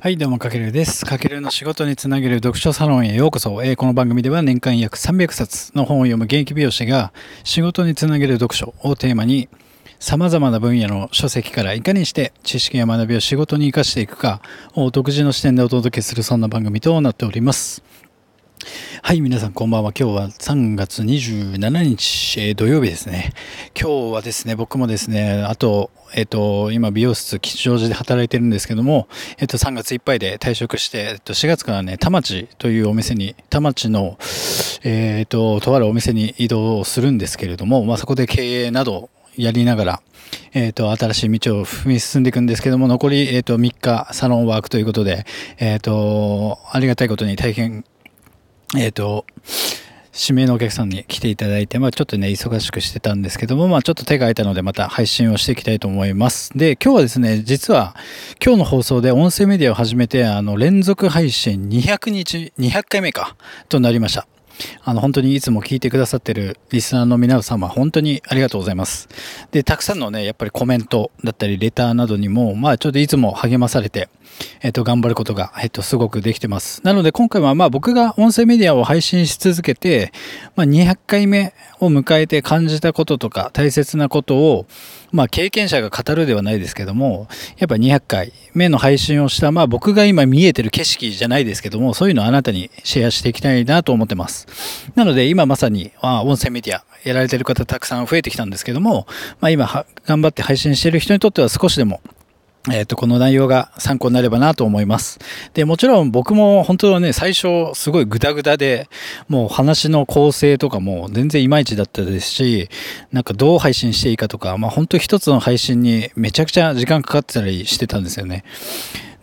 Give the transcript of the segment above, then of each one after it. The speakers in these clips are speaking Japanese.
はい、どうも、かけるです。かけるの仕事につなげる読書サロンへようこそ。えー、この番組では年間約300冊の本を読む現役美容師が仕事につなげる読書をテーマに様々な分野の書籍からいかにして知識や学びを仕事に活かしていくかを独自の視点でお届けするそんな番組となっております。はい、皆さんこんばんは。今日は3月27日、えー、土曜日ですね。今日はですね、僕もですね、あと、えっ、と、今美容室吉祥寺で働いてるんですけども、えっ、と、3月いっぱいで退職して、えっ、と、4月からね、田町というお店に、田町の、えっ、と、とあるお店に移動するんですけれども、まあ、そこで経営などやりながら、えっ、と、新しい道を踏み進んでいくんですけども、残り、えっ、と、3日サロンワークということで、えっ、と、ありがたいことに大変えっ、ー、と、指名のお客さんに来ていただいて、まあ、ちょっとね、忙しくしてたんですけども、まあ、ちょっと手が空いたので、また配信をしていきたいと思います。で、今日はですね、実は、今日の放送で音声メディアを始めて、あの、連続配信200日、200回目か、となりました。あの、本当にいつも聞いてくださってるリスナーの皆様、本当にありがとうございます。で、たくさんのね、やっぱりコメントだったり、レターなどにも、まあ、ちょっといつも励まされて、えっと、頑張ることが、えっと、すごくできてます。なので、今回はまあ、僕が音声メディアを配信し続けて、まあ、200回目を迎えて感じたこととか、大切なことを、まあ、経験者が語るではないですけども、やっぱ200回目の配信をした、まあ、僕が今見えてる景色じゃないですけども、そういうのをあなたにシェアしていきたいなと思ってます。なので、今まさに、あ音声メディアやられてる方たくさん増えてきたんですけども、まあ、今頑張って配信してる人にとっては少しでもえっ、ー、と、この内容が参考になればなと思います。で、もちろん僕も本当はね、最初すごいグダグダで、もう話の構成とかも全然いまいちだったですし、なんかどう配信していいかとか、まあ本当一つの配信にめちゃくちゃ時間かかってたりしてたんですよね。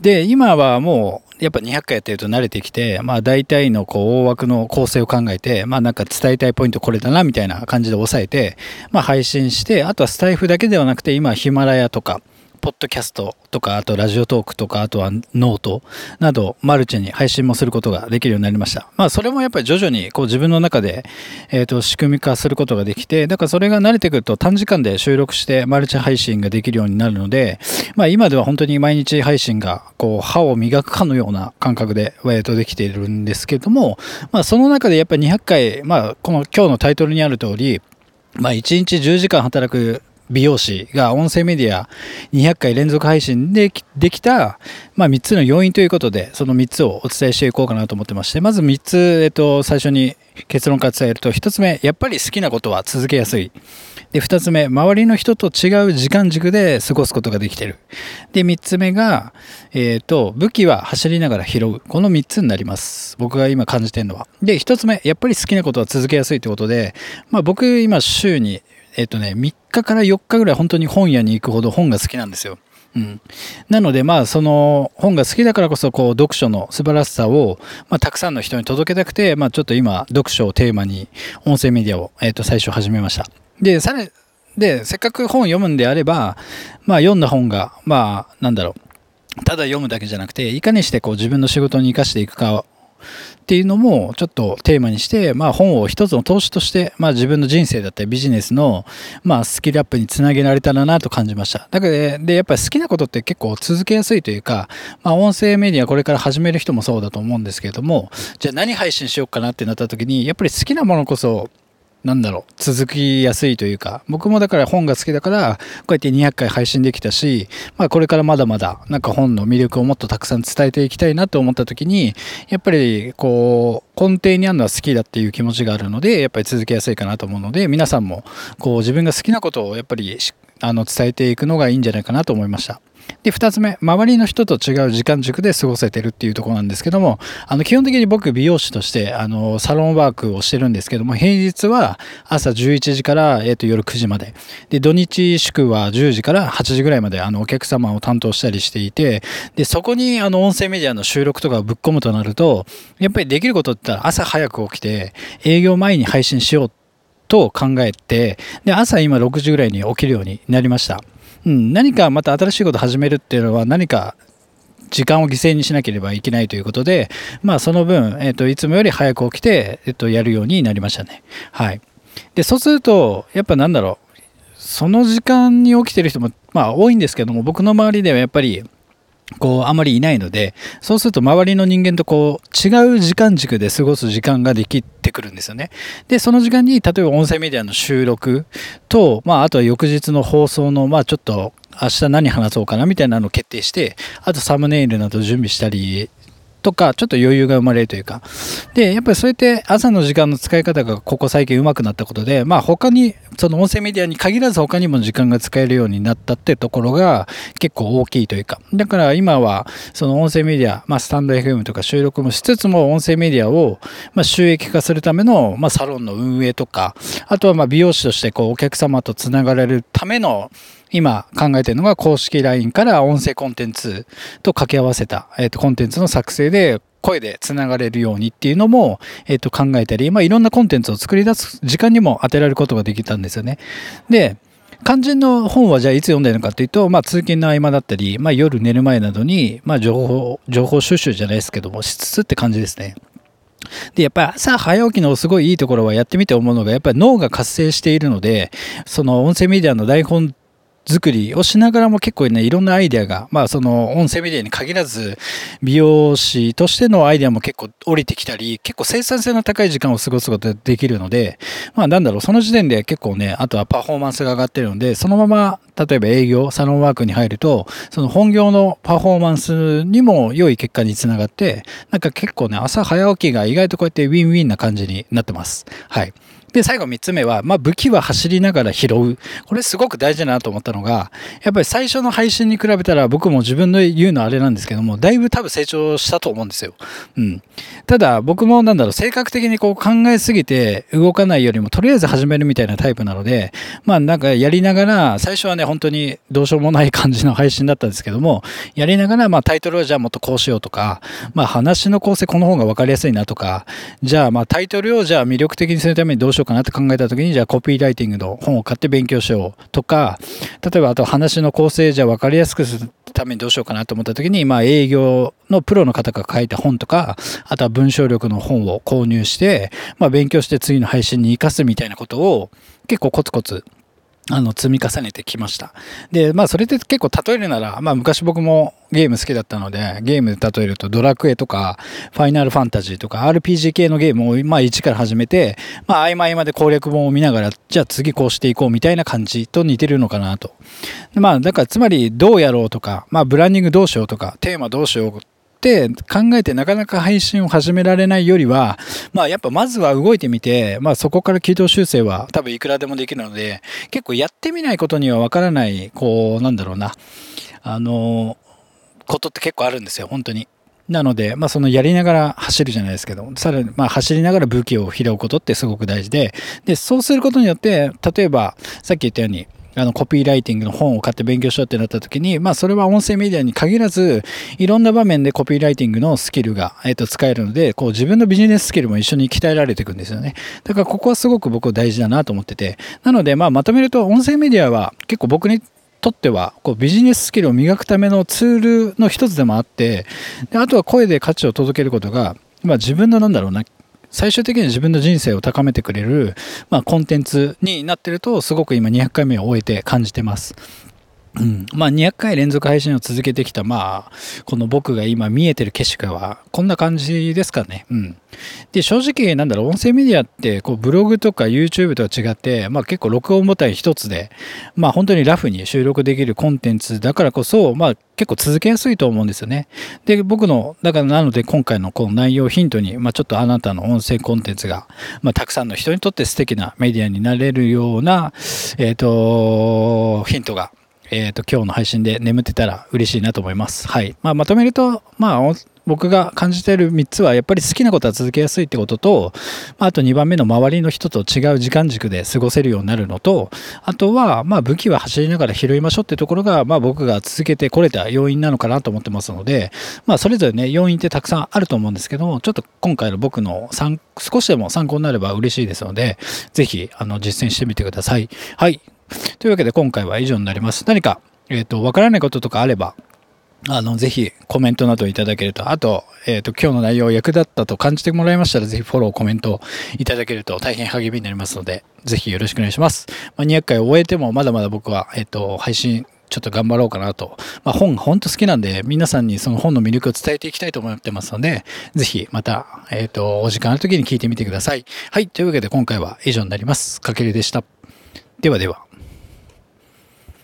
で、今はもう、やっぱ200回やってると慣れてきて、まあ大体のこう大枠の構成を考えて、まあなんか伝えたいポイントこれだなみたいな感じで押さえて、まあ配信して、あとはスタエフだけではなくて今ヒマラヤとか、ポッドキャストとか、あとラジオトークとか、あとはノートなど、マルチに配信もすることができるようになりました。まあ、それもやっぱり徐々にこう自分の中で、えっ、ー、と、仕組み化することができて、だからそれが慣れてくると短時間で収録してマルチ配信ができるようになるので、まあ、今では本当に毎日配信が、こう、歯を磨くかのような感覚で、えっと、できているんですけども、まあ、その中でやっぱり200回、まあ、この今日のタイトルにある通り、まあ、1日10時間働く美容師が音声メディア200回連続配信でできた、まあ、3つの要因ということで、その3つをお伝えしていこうかなと思ってまして、まず3つ、えっと、最初に結論から伝えると、1つ目、やっぱり好きなことは続けやすい。で、2つ目、周りの人と違う時間軸で過ごすことができてる。で、3つ目が、えっ、と、武器は走りながら拾う。この3つになります。僕が今感じてるのは。で、1つ目、やっぱり好きなことは続けやすいということで、まあ僕今週にえっ、とね、3日から4日ぐらい本当に本屋に行くほど本が好きなんですよ。うん、なのでまあその本が好きだからこそこう読書の素晴らしさを、まあ、たくさんの人に届けたくて、まあ、ちょっと今読書をテーマに音声メディアを、えー、と最初始めました。でさらでせっかく本読むんであれば、まあ、読んだ本がまあなんだろうただ読むだけじゃなくていかにしてこう自分の仕事に生かしていくかっていうのもちょっとテーマにして、まあ、本を一つの投資として、まあ、自分の人生だったりビジネスの、まあ、スキルアップにつなげられたらなと感じました。だから、で、やっぱり好きなことって結構続けやすいというか、まあ、音声メディアこれから始める人もそうだと思うんですけれども、じゃあ何配信しようかなってなった時に、やっぱり好きなものこそなんだろう、続きやすいというか、僕もだから本が好きだから、こうやって200回配信できたし、まあこれからまだまだ、なんか本の魅力をもっとたくさん伝えていきたいなと思った時に、やっぱりこう、根底にあるのは好きだっていう気持ちがあるので、やっぱり続けやすいかなと思うので、皆さんも、こう自分が好きなことをやっぱりあの伝えていくのがいいんじゃないかなと思いました。で、二つ目、周りの人と違う時間軸で過ごせてるっていうところなんですけども、あの、基本的に僕、美容師として、あの、サロンワークをしてるんですけども、平日は朝11時から、えっ、ー、と、夜9時まで。で、土日祝は10時から8時ぐらいまで、あの、お客様を担当したりしていて、で、そこに、あの、音声メディアの収録とかをぶっ込むとなると、やっぱりできることって言ったら朝早く起きて、営業前に配信しようってと考えて、で、朝今6時ぐらいに起きるようになりました。うん、何かまた新しいこと始めるっていうのは何か時間を犠牲にしなければいけないということで、まあその分、え、ー、と、いつもより早く起きて、えっ、ー、と、やるようになりましたね。はい。で、そうすると、やっぱなんだろう、その時間に起きてる人も、まあ多いんですけども、僕の周りではやっぱり、こう、あまりいないので、そうすると周りの人間とこう、違う時間軸で過ごす時間ができてくるんですよね。で、その時間に、例えば音声メディアの収録と、まあ、あとは翌日の放送の、まあ、ちょっと、明日何話そうかなみたいなのを決定して、あとサムネイルなど準備したりとか、ちょっと余裕が生まれるというか。で、やっぱりそうやって朝の時間の使い方がここ最近上手くなったことで、まあ他に、その音声メディアに限らず他にも時間が使えるようになったってところが結構大きいというか。だから今はその音声メディア、まあスタンド FM とか収録もしつつも音声メディアをまあ収益化するためのまあサロンの運営とか、あとはまあ美容師としてこうお客様とつながれるための今考えてるのが公式 LINE から音声コンテンツと掛け合わせた、えー、とコンテンツの作成で声でつながれるようにっていうのも、えー、と考えたり、まあ、いろんなコンテンツを作り出す時間にも当てられることができたんですよね。で、肝心の本はじゃあいつ読んでるのかというと、まあ、通勤の合間だったり、まあ、夜寝る前などに、まあ、情報、情報収集じゃないですけども、しつつって感じですね。で、やっぱり朝早起きのすごいいいところはやってみて思うのが、やっぱり脳が活性しているので、その音声メディアの台本作りをしながらも結構ね、いろんなアイデアが、まあその音声メディアに限らず、美容師としてのアイデアも結構降りてきたり、結構生産性の高い時間を過ごすことができるので、まあなんだろう、その時点で結構ね、あとはパフォーマンスが上がってるので、そのまま、例えば営業、サロンワークに入ると、その本業のパフォーマンスにも良い結果につながって、なんか結構ね、朝早起きが意外とこうやってウィンウィンな感じになってます。はい。で、最後3つ目は、まあ、武器は走りながら拾う。これすごく大事だなと思ったのが、やっぱり最初の配信に比べたら僕も自分の言うのあれなんですけども、だいぶ多分成長したと思うんですよ。うん。ただ、僕もなんだろう、性格的にこう考えすぎて動かないよりも、とりあえず始めるみたいなタイプなので、まあなんかやりながら、最初はね、本当にどうしようもない感じの配信だったんですけども、やりながら、まあタイトルをじゃあもっとこうしようとか、まあ話の構成この方が分かりやすいなとか、じゃあまあタイトルをじゃあ魅力的にするためにどうしようかなって考えた時に、じゃあコピーライティングの本を買って勉強しようとか、例えばあと話の構成じゃ分かりやすくするためにどうしようかなと思った時に、まあ営業のプロの方が書いた本とか、あとは文章力の本を購入して、まあ勉強して次の配信に活かすみたいなことを結構コツコツあの、積み重ねてきました。で、まあ、それって結構例えるなら、まあ、昔僕もゲーム好きだったので、ゲームで例えるとドラクエとか、ファイナルファンタジーとか、RPG 系のゲームを、まあ、一から始めて、まあ、合間合間で攻略本を見ながら、じゃあ次こうしていこうみたいな感じと似てるのかなと。まあ、だからつまりどうやろうとか、まあ、ブランディングどうしようとか、テーマどうしようって考えてなかなか配信を始められないよりは、まあやっぱまずは動いてみて、まあそこから軌道修正は多分いくらでもできるので、結構やってみないことにはわからない、こう、なんだろうな、あの、ことって結構あるんですよ、本当に。なので、まあ、そのやりながら走るじゃないですけど、さらに、まあ、走りながら武器を拾うことってすごく大事で、で、そうすることによって、例えば、さっき言ったように、あのコピーライティングの本を買って勉強しようってなった時に、まあそれは音声メディアに限らず、いろんな場面でコピーライティングのスキルが、えー、と使えるので、こう自分のビジネススキルも一緒に鍛えられていくんですよね。だからここはすごく僕大事だなと思ってて。なのでまあまとめると音声メディアは結構僕にとってはこうビジネススキルを磨くためのツールの一つでもあってであとは声で価値を届けることが、まあ、自分のなんだろうな最終的に自分の人生を高めてくれる、まあ、コンテンツになってるとすごく今200回目を終えて感じてます。うん、まあ200回連続配信を続けてきたまあこの僕が今見えてる景色はこんな感じですかね。うん。で正直なんだろう音声メディアってこうブログとか YouTube とは違ってまあ結構録音ボタン一つでまあ本当にラフに収録できるコンテンツだからこそまあ結構続けやすいと思うんですよね。で僕のだからなので今回のこの内容をヒントにまあちょっとあなたの音声コンテンツがまあたくさんの人にとって素敵なメディアになれるようなえっ、ー、とヒントがえっ、ー、と、今日の配信で眠ってたら嬉しいなと思います。はい。まあ、まとめると、まあ、僕が感じている3つは、やっぱり好きなことは続けやすいってことと、あと2番目の周りの人と違う時間軸で過ごせるようになるのと、あとは、まあ、武器は走りながら拾いましょうってところが、まあ、僕が続けてこれた要因なのかなと思ってますので、まあ、それぞれね、要因ってたくさんあると思うんですけども、ちょっと今回の僕の少しでも参考になれば嬉しいですので、ぜひ、あの、実践してみてください。はい。というわけで今回は以上になります。何か、えっ、ー、と、わからないこととかあれば、あの、ぜひコメントなどいただけると、あと、えっ、ー、と、今日の内容役立ったと感じてもらいましたら、ぜひフォロー、コメントいただけると大変励みになりますので、ぜひよろしくお願いします。まあ、200回を終えても、まだまだ僕は、えっ、ー、と、配信ちょっと頑張ろうかなと。まあ、本、本当好きなんで、皆さんにその本の魅力を伝えていきたいと思ってますので、ぜひまた、えっ、ー、と、お時間ある時に聞いてみてください。はい。というわけで今回は以上になります。かけるでした。ではでは。